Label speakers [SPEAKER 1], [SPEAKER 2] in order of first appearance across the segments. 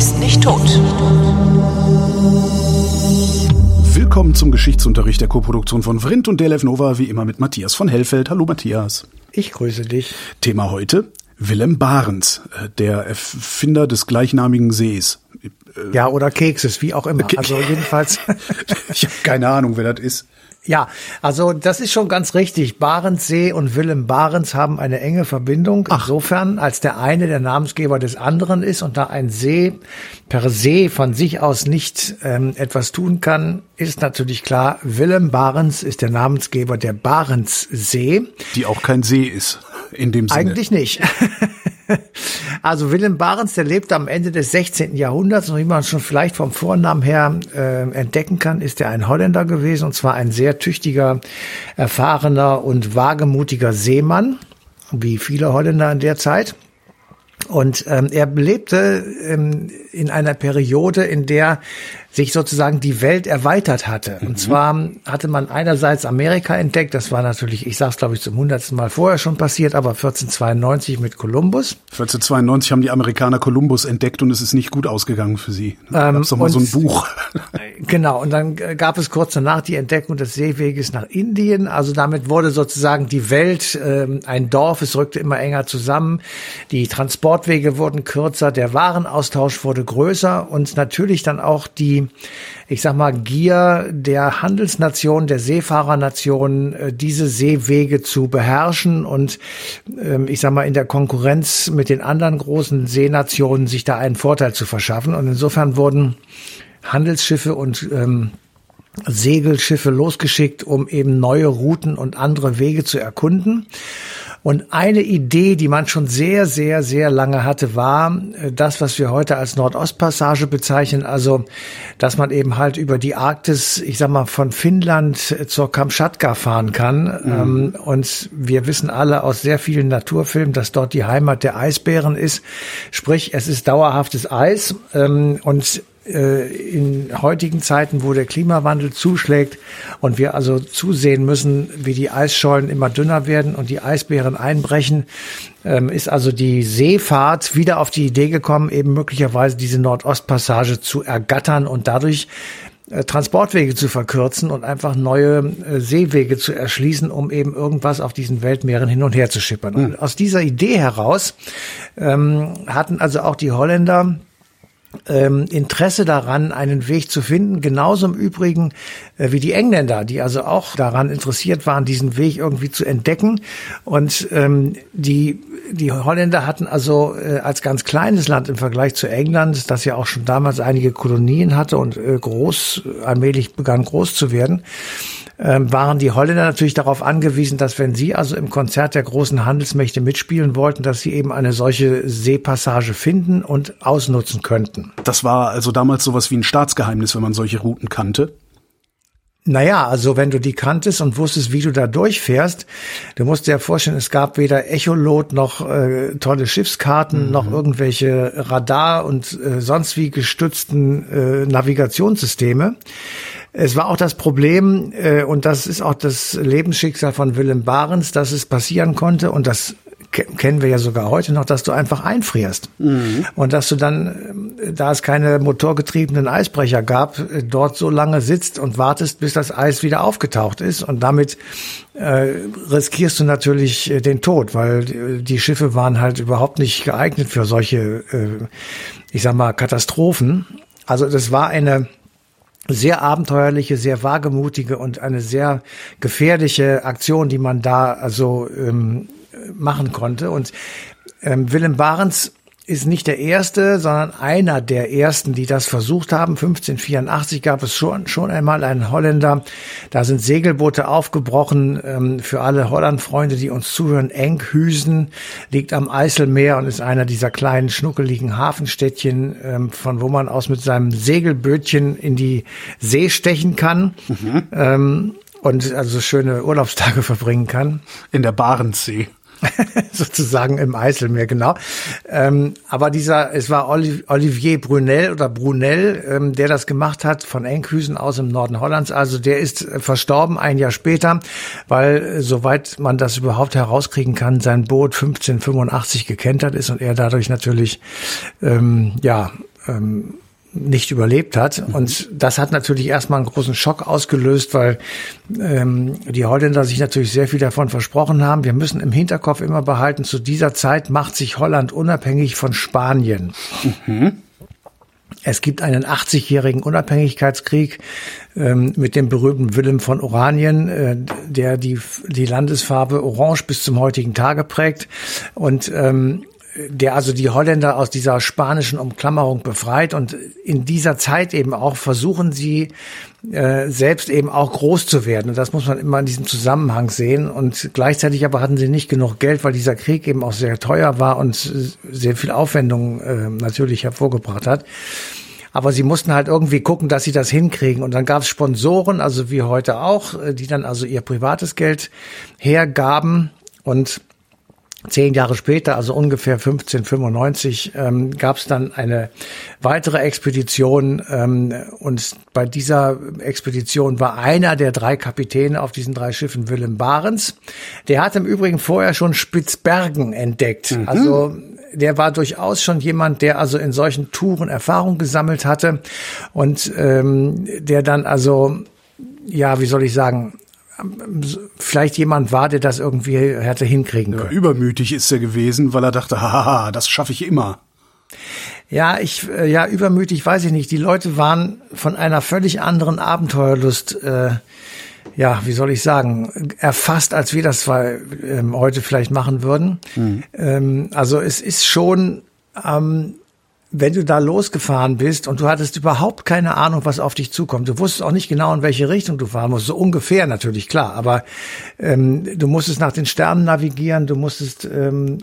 [SPEAKER 1] ist nicht tot.
[SPEAKER 2] Willkommen zum Geschichtsunterricht der Koproduktion von Vrindt und DLF Nova, wie immer mit Matthias von Hellfeld. Hallo Matthias.
[SPEAKER 3] Ich grüße dich.
[SPEAKER 2] Thema heute, Willem Barents, äh, der Erfinder des gleichnamigen Sees.
[SPEAKER 3] Ja, oder Kekses, wie auch immer. Also jedenfalls.
[SPEAKER 2] ich habe keine Ahnung, wer das ist.
[SPEAKER 3] Ja, also das ist schon ganz richtig. Barentssee und Willem Barents haben eine enge Verbindung. Ach. Insofern, als der eine der Namensgeber des anderen ist und da ein See per se von sich aus nicht ähm, etwas tun kann, ist natürlich klar, Willem Barents ist der Namensgeber der Barentssee.
[SPEAKER 2] Die auch kein See ist, in dem Sinne.
[SPEAKER 3] Eigentlich nicht. Also Willem Barents, der lebte am Ende des 16. Jahrhunderts und wie man schon vielleicht vom Vornamen her äh, entdecken kann, ist er ein Holländer gewesen und zwar ein sehr tüchtiger, erfahrener und wagemutiger Seemann, wie viele Holländer in der Zeit. Und ähm, er lebte ähm, in einer Periode, in der sich sozusagen die Welt erweitert hatte. Und mhm. zwar hatte man einerseits Amerika entdeckt, das war natürlich, ich sage es glaube ich zum hundertsten Mal vorher schon passiert, aber 1492 mit Kolumbus.
[SPEAKER 2] 1492 haben die Amerikaner Kolumbus entdeckt und es ist nicht gut ausgegangen für sie. Da ähm, gab's doch mal so ein Buch.
[SPEAKER 3] Genau, und dann gab es kurz danach die Entdeckung des Seeweges nach Indien. Also damit wurde sozusagen die Welt ähm, ein Dorf, es rückte immer enger zusammen. Die Transportwege wurden kürzer, der Warenaustausch wurde größer und natürlich dann auch die ich sag mal, Gier der Handelsnation, der Seefahrernation, äh, diese Seewege zu beherrschen und ähm, ich sag mal, in der Konkurrenz mit den anderen großen Seenationen sich da einen Vorteil zu verschaffen. Und insofern wurden Handelsschiffe und ähm, Segelschiffe losgeschickt, um eben neue Routen und andere Wege zu erkunden. Und eine Idee, die man schon sehr, sehr, sehr lange hatte, war äh, das, was wir heute als Nordostpassage bezeichnen. Also, dass man eben halt über die Arktis, ich sag mal, von Finnland zur Kamtschatka fahren kann. Mhm. Ähm, und wir wissen alle aus sehr vielen Naturfilmen, dass dort die Heimat der Eisbären ist. Sprich, es ist dauerhaftes Eis. Ähm, und äh, in heutigen Zeiten, wo der Klimawandel zuschlägt und wir also zusehen müssen, wie die Eisschollen immer dünner werden und die Eisbären einbrechen, ähm, ist also die Seefahrt wieder auf die Idee gekommen, eben möglicherweise diese Nordostpassage zu ergattern und dadurch äh, Transportwege zu verkürzen und einfach neue äh, Seewege zu erschließen, um eben irgendwas auf diesen Weltmeeren hin und her zu schippern. Und aus dieser Idee heraus ähm, hatten also auch die Holländer ähm, Interesse daran, einen Weg zu finden. Genauso im Übrigen äh, wie die Engländer, die also auch daran interessiert waren, diesen Weg irgendwie zu entdecken. Und ähm, die, die Holländer hatten also äh, als ganz kleines Land im Vergleich zu England, das ja auch schon damals einige Kolonien hatte und äh, groß, allmählich begann groß zu werden, ähm, waren die Holländer natürlich darauf angewiesen, dass wenn sie also im Konzert der großen Handelsmächte mitspielen wollten, dass sie eben eine solche Seepassage finden und ausnutzen könnten.
[SPEAKER 2] Das war also damals sowas wie ein Staatsgeheimnis, wenn man solche Routen kannte.
[SPEAKER 3] Naja, also wenn du die kanntest und wusstest, wie du da durchfährst, du musst dir ja vorstellen, es gab weder Echolot noch äh, tolle Schiffskarten, mhm. noch irgendwelche Radar und äh, sonst wie gestützten äh, Navigationssysteme. Es war auch das Problem, äh, und das ist auch das Lebensschicksal von Willem Barens, dass es passieren konnte, und das kennen wir ja sogar heute noch, dass du einfach einfrierst. Mhm. Und dass du dann, äh, da es keine motorgetriebenen Eisbrecher gab, äh, dort so lange sitzt und wartest, bis das Eis wieder aufgetaucht ist. Und damit äh, riskierst du natürlich äh, den Tod, weil die Schiffe waren halt überhaupt nicht geeignet für solche, äh, ich sag mal, Katastrophen. Also das war eine sehr abenteuerliche, sehr wagemutige und eine sehr gefährliche Aktion, die man da also ähm, machen konnte. Und ähm, Willem Barents ist nicht der erste, sondern einer der ersten, die das versucht haben. 1584 gab es schon, schon einmal einen Holländer. Da sind Segelboote aufgebrochen. Ähm, für alle Hollandfreunde, die uns zuhören, Enkhüsen liegt am Eiselmeer und ist einer dieser kleinen, schnuckeligen Hafenstädtchen, ähm, von wo man aus mit seinem Segelbötchen in die See stechen kann. Mhm. Ähm, und also schöne Urlaubstage verbringen kann.
[SPEAKER 2] In der Barentssee.
[SPEAKER 3] sozusagen im Eiselmeer, genau. Ähm, aber dieser, es war Olivier Brunel oder Brunel, ähm, der das gemacht hat von Enkhüsen aus im Norden Hollands. Also der ist äh, verstorben ein Jahr später, weil äh, soweit man das überhaupt herauskriegen kann, sein Boot 1585 gekentert ist und er dadurch natürlich ähm, ja ähm, nicht überlebt hat. Mhm. Und das hat natürlich erstmal einen großen Schock ausgelöst, weil ähm, die Holländer sich natürlich sehr viel davon versprochen haben. Wir müssen im Hinterkopf immer behalten, zu dieser Zeit macht sich Holland unabhängig von Spanien. Mhm. Es gibt einen 80-jährigen Unabhängigkeitskrieg ähm, mit dem berühmten Willem von Oranien, äh, der die, die Landesfarbe Orange bis zum heutigen Tage prägt. Und ähm, der also die Holländer aus dieser spanischen Umklammerung befreit und in dieser Zeit eben auch versuchen sie äh, selbst eben auch groß zu werden. Und das muss man immer in diesem Zusammenhang sehen. Und gleichzeitig aber hatten sie nicht genug Geld, weil dieser Krieg eben auch sehr teuer war und sehr viel Aufwendung äh, natürlich hervorgebracht hat. Aber sie mussten halt irgendwie gucken, dass sie das hinkriegen. Und dann gab es Sponsoren, also wie heute auch, äh, die dann also ihr privates Geld hergaben und Zehn Jahre später, also ungefähr 1595, ähm, gab es dann eine weitere Expedition ähm, und bei dieser Expedition war einer der drei Kapitäne auf diesen drei Schiffen Willem Barents. Der hat im Übrigen vorher schon Spitzbergen entdeckt. Mhm. Also der war durchaus schon jemand, der also in solchen Touren Erfahrung gesammelt hatte und ähm, der dann also ja, wie soll ich sagen, vielleicht jemand war, der das irgendwie hätte hinkriegen können.
[SPEAKER 2] Ja, übermütig ist er gewesen, weil er dachte, haha, das schaffe ich immer.
[SPEAKER 3] Ja, ich, äh, ja, übermütig weiß ich nicht. Die Leute waren von einer völlig anderen Abenteuerlust, äh, ja, wie soll ich sagen, erfasst, als wir das zwar ähm, heute vielleicht machen würden. Mhm. Ähm, also es ist schon ähm, wenn du da losgefahren bist und du hattest überhaupt keine Ahnung, was auf dich zukommt, du wusstest auch nicht genau, in welche Richtung du fahren musst, so ungefähr natürlich, klar, aber ähm, du musstest nach den Sternen navigieren, du musstest ähm,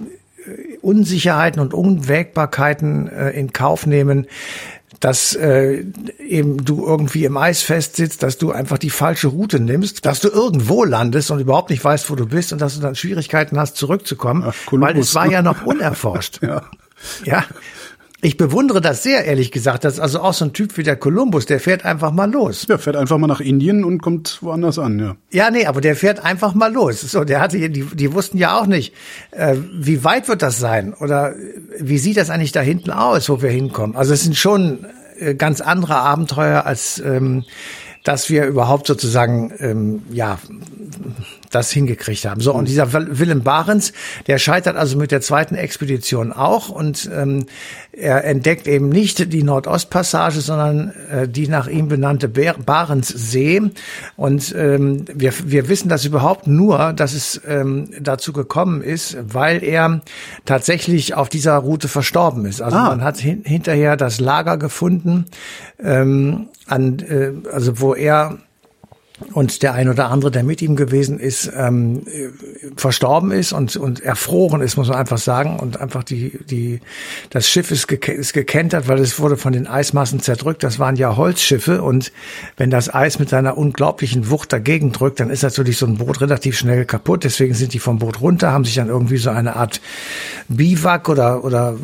[SPEAKER 3] Unsicherheiten und Unwägbarkeiten äh, in Kauf nehmen, dass äh, eben du irgendwie im Eis festsitzt, dass du einfach die falsche Route nimmst, dass du irgendwo landest und überhaupt nicht weißt, wo du bist und dass du dann Schwierigkeiten hast, zurückzukommen, Ach, weil es war ja noch unerforscht. ja. Ja, ich bewundere das sehr, ehrlich gesagt. Das ist also auch so ein Typ wie der Kolumbus, der fährt einfach mal los.
[SPEAKER 2] Der fährt einfach mal nach Indien und kommt woanders an, ja.
[SPEAKER 3] Ja, nee, aber der fährt einfach mal los. So, der hatte, die, die wussten ja auch nicht, äh, wie weit wird das sein? Oder wie sieht das eigentlich da hinten aus, wo wir hinkommen? Also es sind schon äh, ganz andere Abenteuer als ähm, dass wir überhaupt sozusagen ähm, ja das hingekriegt haben. So, und dieser Willem Barents, der scheitert also mit der zweiten Expedition auch und ähm, er entdeckt eben nicht die Nordostpassage, sondern äh, die nach ihm benannte Barentssee. Und ähm, wir, wir wissen das überhaupt nur, dass es ähm, dazu gekommen ist, weil er tatsächlich auf dieser Route verstorben ist. Also ah. man hat hin, hinterher das Lager gefunden, ähm, an, äh, also wo er und der ein oder andere, der mit ihm gewesen ist, ähm, verstorben ist und, und erfroren ist, muss man einfach sagen. Und einfach die, die, das Schiff ist, ge ist gekentert, weil es wurde von den Eismassen zerdrückt. Das waren ja Holzschiffe und wenn das Eis mit seiner unglaublichen Wucht dagegen drückt, dann ist natürlich so ein Boot relativ schnell kaputt. Deswegen sind die vom Boot runter, haben sich dann irgendwie so eine Art Biwak oder, oder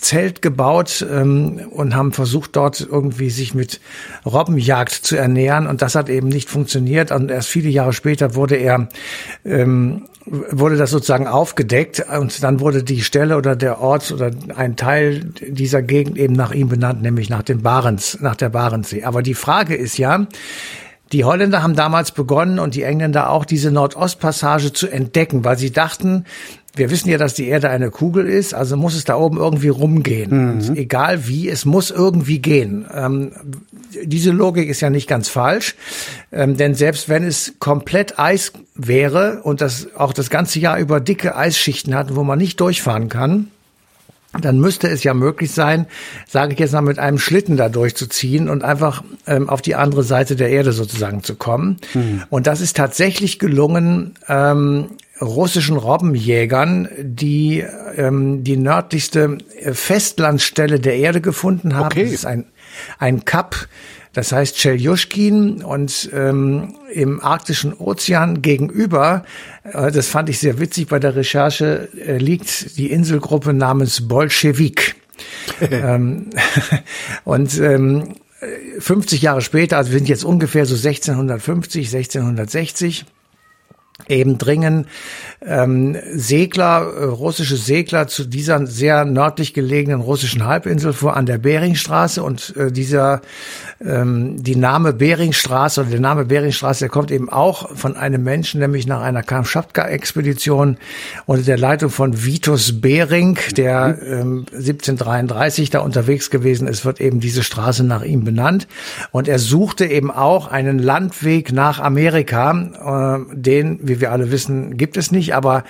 [SPEAKER 3] Zelt gebaut ähm, und haben versucht, dort irgendwie sich mit Robbenjagd zu ernähren. Und das hat eben nicht funktioniert funktioniert und erst viele Jahre später wurde er ähm, wurde das sozusagen aufgedeckt und dann wurde die Stelle oder der Ort oder ein Teil dieser Gegend eben nach ihm benannt, nämlich nach dem Barents, nach der Barentssee. Aber die Frage ist ja, die Holländer haben damals begonnen und die Engländer auch diese Nordostpassage zu entdecken, weil sie dachten, wir wissen ja, dass die Erde eine Kugel ist, also muss es da oben irgendwie rumgehen. Mhm. egal wie, es muss irgendwie gehen. Ähm, diese Logik ist ja nicht ganz falsch, ähm, denn selbst wenn es komplett Eis wäre und das auch das ganze Jahr über dicke Eisschichten hat, wo man nicht durchfahren kann, dann müsste es ja möglich sein, sage ich jetzt mal, mit einem Schlitten da durchzuziehen und einfach ähm, auf die andere Seite der Erde sozusagen zu kommen. Mhm. Und das ist tatsächlich gelungen, ähm, russischen Robbenjägern, die ähm, die nördlichste Festlandstelle der Erde gefunden haben. Okay. Das ist ein, ein Kap, das heißt Cheljuschkin und ähm, im arktischen Ozean gegenüber, äh, das fand ich sehr witzig bei der Recherche, äh, liegt die Inselgruppe namens Bolschewik. ähm, und ähm, 50 Jahre später, also wir sind jetzt ungefähr so 1650, 1660, eben dringen. Ähm, Segler, äh, russische Segler zu dieser sehr nördlich gelegenen russischen Halbinsel vor an der Beringstraße und äh, dieser ähm, die Name Beringstraße oder der Name Beringstraße, der kommt eben auch von einem Menschen, nämlich nach einer Kamtschatka-Expedition unter der Leitung von Vitus Bering, der ähm, 1733 da unterwegs gewesen ist, wird eben diese Straße nach ihm benannt. Und er suchte eben auch einen Landweg nach Amerika, äh, den, wie wir alle wissen, gibt es nicht aber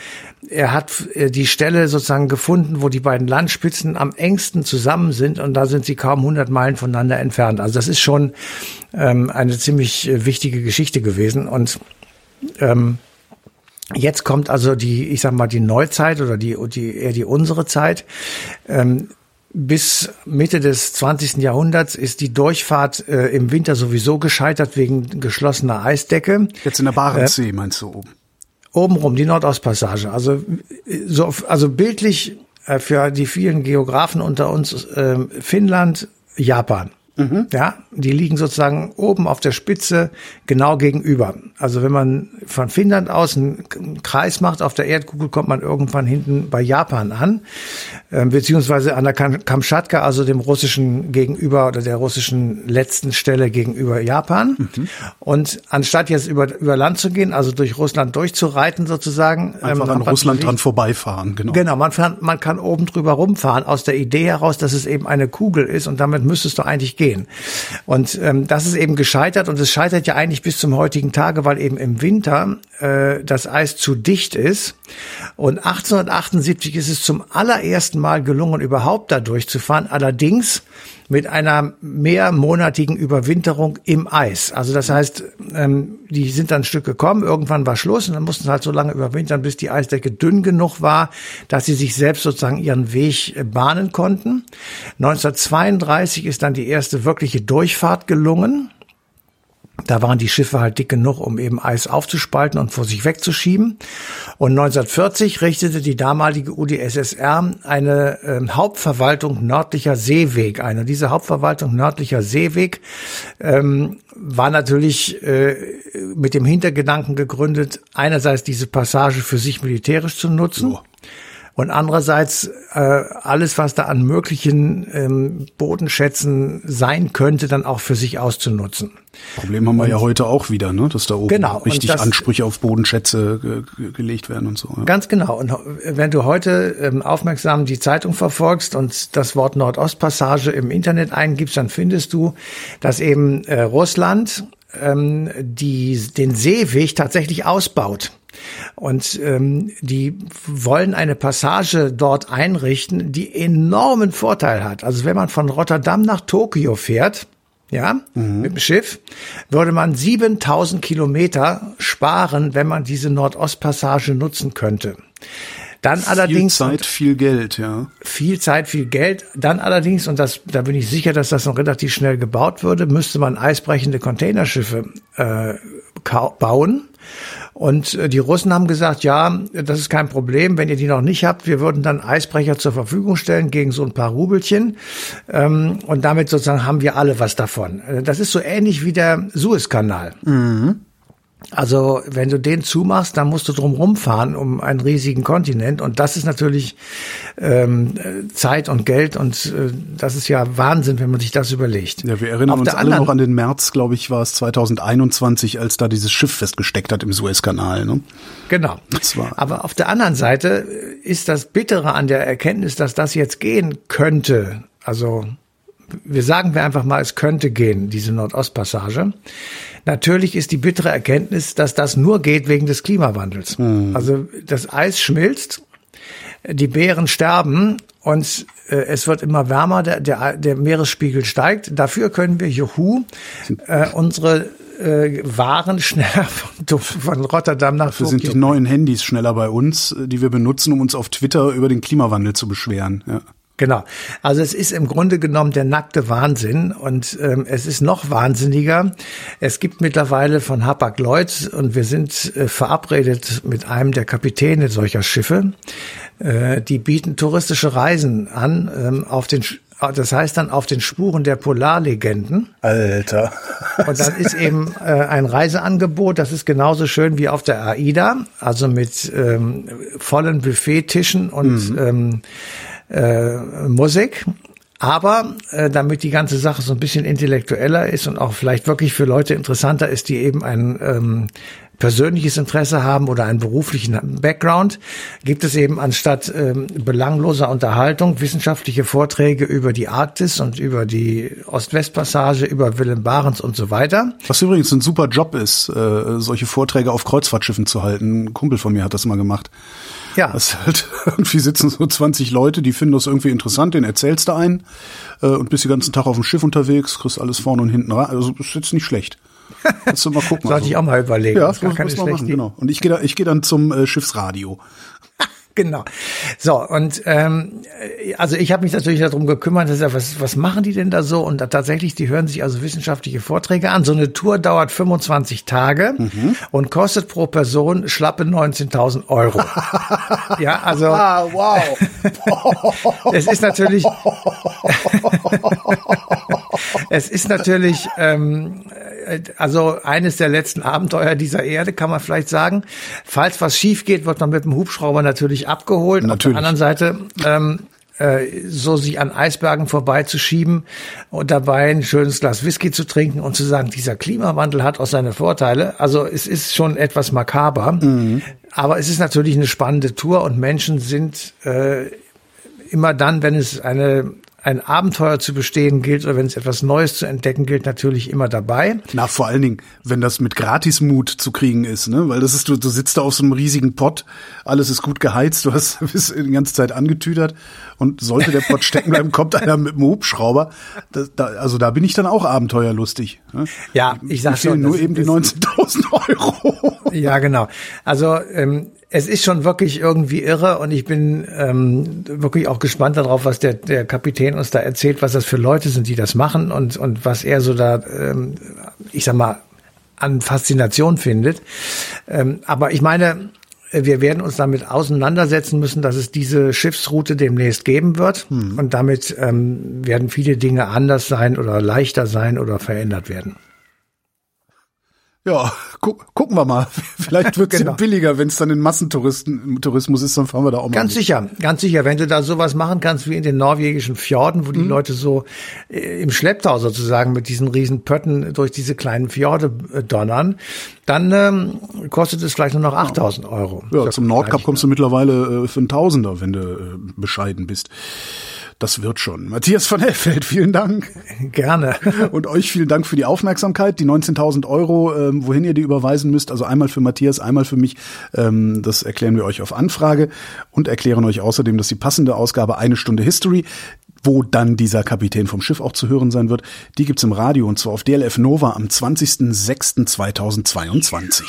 [SPEAKER 3] er hat äh, die Stelle sozusagen gefunden, wo die beiden Landspitzen am engsten zusammen sind und da sind sie kaum 100 Meilen voneinander entfernt. Also das ist schon ähm, eine ziemlich äh, wichtige Geschichte gewesen und ähm, Jetzt kommt also die, ich sag mal, die Neuzeit oder die, die eher die unsere Zeit. Ähm, bis Mitte des 20. Jahrhunderts ist die Durchfahrt äh, im Winter sowieso gescheitert wegen geschlossener Eisdecke.
[SPEAKER 2] Jetzt in der Barentssee, äh, meinst du oben?
[SPEAKER 3] obenrum, die Nordostpassage. Also, so, also bildlich äh, für die vielen Geografen unter uns äh, Finnland, Japan. Mhm. Ja, die liegen sozusagen oben auf der Spitze genau gegenüber. Also wenn man von Finnland aus einen Kreis macht auf der Erdkugel, kommt man irgendwann hinten bei Japan an, äh, beziehungsweise an der Kamtschatka, also dem russischen gegenüber oder der russischen letzten Stelle gegenüber Japan. Mhm. Und anstatt jetzt über, über Land zu gehen, also durch Russland durchzureiten sozusagen,
[SPEAKER 2] einfach ähm, an Russland dran vorbeifahren.
[SPEAKER 3] Genau, genau man, kann, man kann oben drüber rumfahren aus der Idee heraus, dass es eben eine Kugel ist und damit müsstest du eigentlich gehen gehen. Und ähm, das ist eben gescheitert und es scheitert ja eigentlich bis zum heutigen Tage, weil eben im Winter äh, das Eis zu dicht ist. Und 1878 ist es zum allerersten Mal gelungen, überhaupt da durchzufahren. Allerdings mit einer mehrmonatigen Überwinterung im Eis. Also das heißt, ähm, die sind dann ein Stück gekommen, irgendwann war Schluss und dann mussten sie halt so lange überwintern, bis die Eisdecke dünn genug war, dass sie sich selbst sozusagen ihren Weg äh, bahnen konnten. 1932 ist dann die erste wirkliche Durchfahrt gelungen. Da waren die Schiffe halt dick genug, um eben Eis aufzuspalten und vor sich wegzuschieben. Und 1940 richtete die damalige UdSSR eine äh, Hauptverwaltung nördlicher Seeweg ein. Und diese Hauptverwaltung nördlicher Seeweg ähm, war natürlich äh, mit dem Hintergedanken gegründet, einerseits diese Passage für sich militärisch zu nutzen. Oh und andererseits äh, alles, was da an möglichen ähm, Bodenschätzen sein könnte, dann auch für sich auszunutzen.
[SPEAKER 2] Problem haben wir und, ja heute auch wieder, ne? dass da oben genau, richtig das, Ansprüche auf Bodenschätze ge gelegt werden und so.
[SPEAKER 3] Ja. Ganz genau. Und wenn du heute ähm, aufmerksam die Zeitung verfolgst und das Wort Nordostpassage im Internet eingibst, dann findest du, dass eben äh, Russland ähm, die, den Seeweg tatsächlich ausbaut. Und ähm, die wollen eine Passage dort einrichten, die enormen Vorteil hat. Also wenn man von Rotterdam nach Tokio fährt, ja, mhm. mit dem Schiff, würde man 7000 Kilometer sparen, wenn man diese Nordostpassage nutzen könnte. Dann viel allerdings
[SPEAKER 2] Zeit, viel Geld, ja.
[SPEAKER 3] Viel Zeit, viel Geld. Dann allerdings und das, da bin ich sicher, dass das noch relativ schnell gebaut würde, müsste man eisbrechende Containerschiffe äh, bauen. Und äh, die Russen haben gesagt, ja, das ist kein Problem, wenn ihr die noch nicht habt, wir würden dann Eisbrecher zur Verfügung stellen gegen so ein paar Rubelchen. Ähm, und damit sozusagen haben wir alle was davon. Äh, das ist so ähnlich wie der Suezkanal. Mhm. Also wenn du den zumachst, dann musst du drum rumfahren um einen riesigen Kontinent und das ist natürlich ähm, Zeit und Geld und äh, das ist ja Wahnsinn, wenn man sich das überlegt.
[SPEAKER 2] Ja, wir erinnern Auf uns alle noch an den März, glaube ich, war es 2021, als da dieses Schiff festgesteckt hat im Suezkanal. Ne?
[SPEAKER 3] Genau. Aber auf der anderen Seite ist das Bittere an der Erkenntnis, dass das jetzt gehen könnte. Also wir sagen wir einfach mal, es könnte gehen, diese Nordostpassage Natürlich ist die bittere Erkenntnis, dass das nur geht wegen des Klimawandels. Mhm. Also das Eis schmilzt, die Bären sterben und äh, es wird immer wärmer, der, der, der Meeresspiegel steigt. Dafür können wir, juhu, äh, unsere äh, Waren schneller von, von Rotterdam nach
[SPEAKER 2] Dafür sind die neuen Handys schneller bei uns, die wir benutzen, um uns auf Twitter über den Klimawandel zu beschweren. Ja.
[SPEAKER 3] Genau. Also es ist im Grunde genommen der nackte Wahnsinn und ähm, es ist noch wahnsinniger. Es gibt mittlerweile von Hapag-Lloyd und wir sind äh, verabredet mit einem der Kapitäne solcher Schiffe. Äh, die bieten touristische Reisen an ähm, auf den das heißt dann auf den Spuren der Polarlegenden.
[SPEAKER 2] Alter.
[SPEAKER 3] Und dann ist eben äh, ein Reiseangebot, das ist genauso schön wie auf der AIDA, also mit ähm, vollen Buffettischen und mhm. ähm, äh, Musik. Aber äh, damit die ganze Sache so ein bisschen intellektueller ist und auch vielleicht wirklich für Leute interessanter ist, die eben ein ähm, persönliches Interesse haben oder einen beruflichen Background, gibt es eben anstatt ähm, belangloser Unterhaltung wissenschaftliche Vorträge über die Arktis und über die Ost-West-Passage, über Willem Barents und so weiter.
[SPEAKER 2] Was übrigens ein super Job ist, äh, solche Vorträge auf Kreuzfahrtschiffen zu halten. Ein Kumpel von mir hat das mal gemacht. Ja. Das halt, irgendwie sitzen so 20 Leute, die finden das irgendwie interessant, den erzählst du einen äh, und bist den ganzen Tag auf dem Schiff unterwegs, kriegst alles vorne und hinten rein. Also ist jetzt nicht schlecht.
[SPEAKER 3] Kannst du mal gucken. Sollte also. ich auch mal überlegen.
[SPEAKER 2] Ja, das, muss, muss machen, genau. Und ich gehe ich gehe dann zum äh, Schiffsradio.
[SPEAKER 3] Genau. So, und ähm, also ich habe mich natürlich darum gekümmert, dass, was, was machen die denn da so? Und da, tatsächlich, die hören sich also wissenschaftliche Vorträge an. So eine Tour dauert 25 Tage mhm. und kostet pro Person schlappe 19.000 Euro. ja, also. Ah, wow. es ist natürlich. es ist natürlich. Ähm, also eines der letzten Abenteuer dieser Erde, kann man vielleicht sagen. Falls was schief geht, wird man mit dem Hubschrauber natürlich abgeholt. Natürlich. Auf der anderen Seite ähm, äh, so sich an Eisbergen vorbeizuschieben und dabei ein schönes Glas Whisky zu trinken und zu sagen, dieser Klimawandel hat auch seine Vorteile. Also es ist schon etwas makaber, mhm. aber es ist natürlich eine spannende Tour und Menschen sind äh, immer dann, wenn es eine ein Abenteuer zu bestehen gilt oder wenn es etwas Neues zu entdecken gilt, natürlich immer dabei.
[SPEAKER 2] Na, vor allen Dingen, wenn das mit Gratismut zu kriegen ist, ne? Weil das ist, du, du sitzt da auf so einem riesigen Pott, alles ist gut geheizt, du hast bist die ganze Zeit angetüdert und sollte der Pott stecken bleiben, kommt einer mit einem Hubschrauber. Das, da, also da bin ich dann auch abenteuerlustig. Ne?
[SPEAKER 3] Ja, ich sag schon.
[SPEAKER 2] nur eben die 19.000 Euro.
[SPEAKER 3] Ja, genau. Also ähm, es ist schon wirklich irgendwie irre und ich bin ähm, wirklich auch gespannt darauf, was der, der Kapitän uns da erzählt, was das für Leute sind, die das machen und, und was er so da, ähm, ich sag mal, an Faszination findet. Ähm, aber ich meine, wir werden uns damit auseinandersetzen müssen, dass es diese Schiffsroute demnächst geben wird. Hm. Und damit ähm, werden viele Dinge anders sein oder leichter sein oder verändert werden.
[SPEAKER 2] Ja, gu gucken wir mal. Vielleicht wird es genau. billiger, wenn es dann in Massentourismus ist, dann fahren wir da auch mal.
[SPEAKER 3] Ganz mit. sicher, ganz sicher. Wenn du da sowas machen kannst wie in den norwegischen Fjorden, wo die mhm. Leute so äh, im Schlepptau sozusagen mit diesen riesen Pötten durch diese kleinen Fjorde äh, donnern, dann ähm, kostet es vielleicht nur noch 8000 Euro.
[SPEAKER 2] Ja, zum Nordkap kommst du mittlerweile äh, für einen Tausender, wenn du äh, bescheiden bist. Das wird schon. Matthias von Hellfeld, vielen Dank.
[SPEAKER 3] Gerne.
[SPEAKER 2] Und euch vielen Dank für die Aufmerksamkeit. Die 19.000 Euro, ähm, wohin ihr die überweisen müsst, also einmal für Matthias, einmal für mich, ähm, das erklären wir euch auf Anfrage und erklären euch außerdem, dass die passende Ausgabe eine Stunde History wo dann dieser Kapitän vom Schiff auch zu hören sein wird. Die gibt's im Radio und zwar auf DLF Nova am 20.06.2022.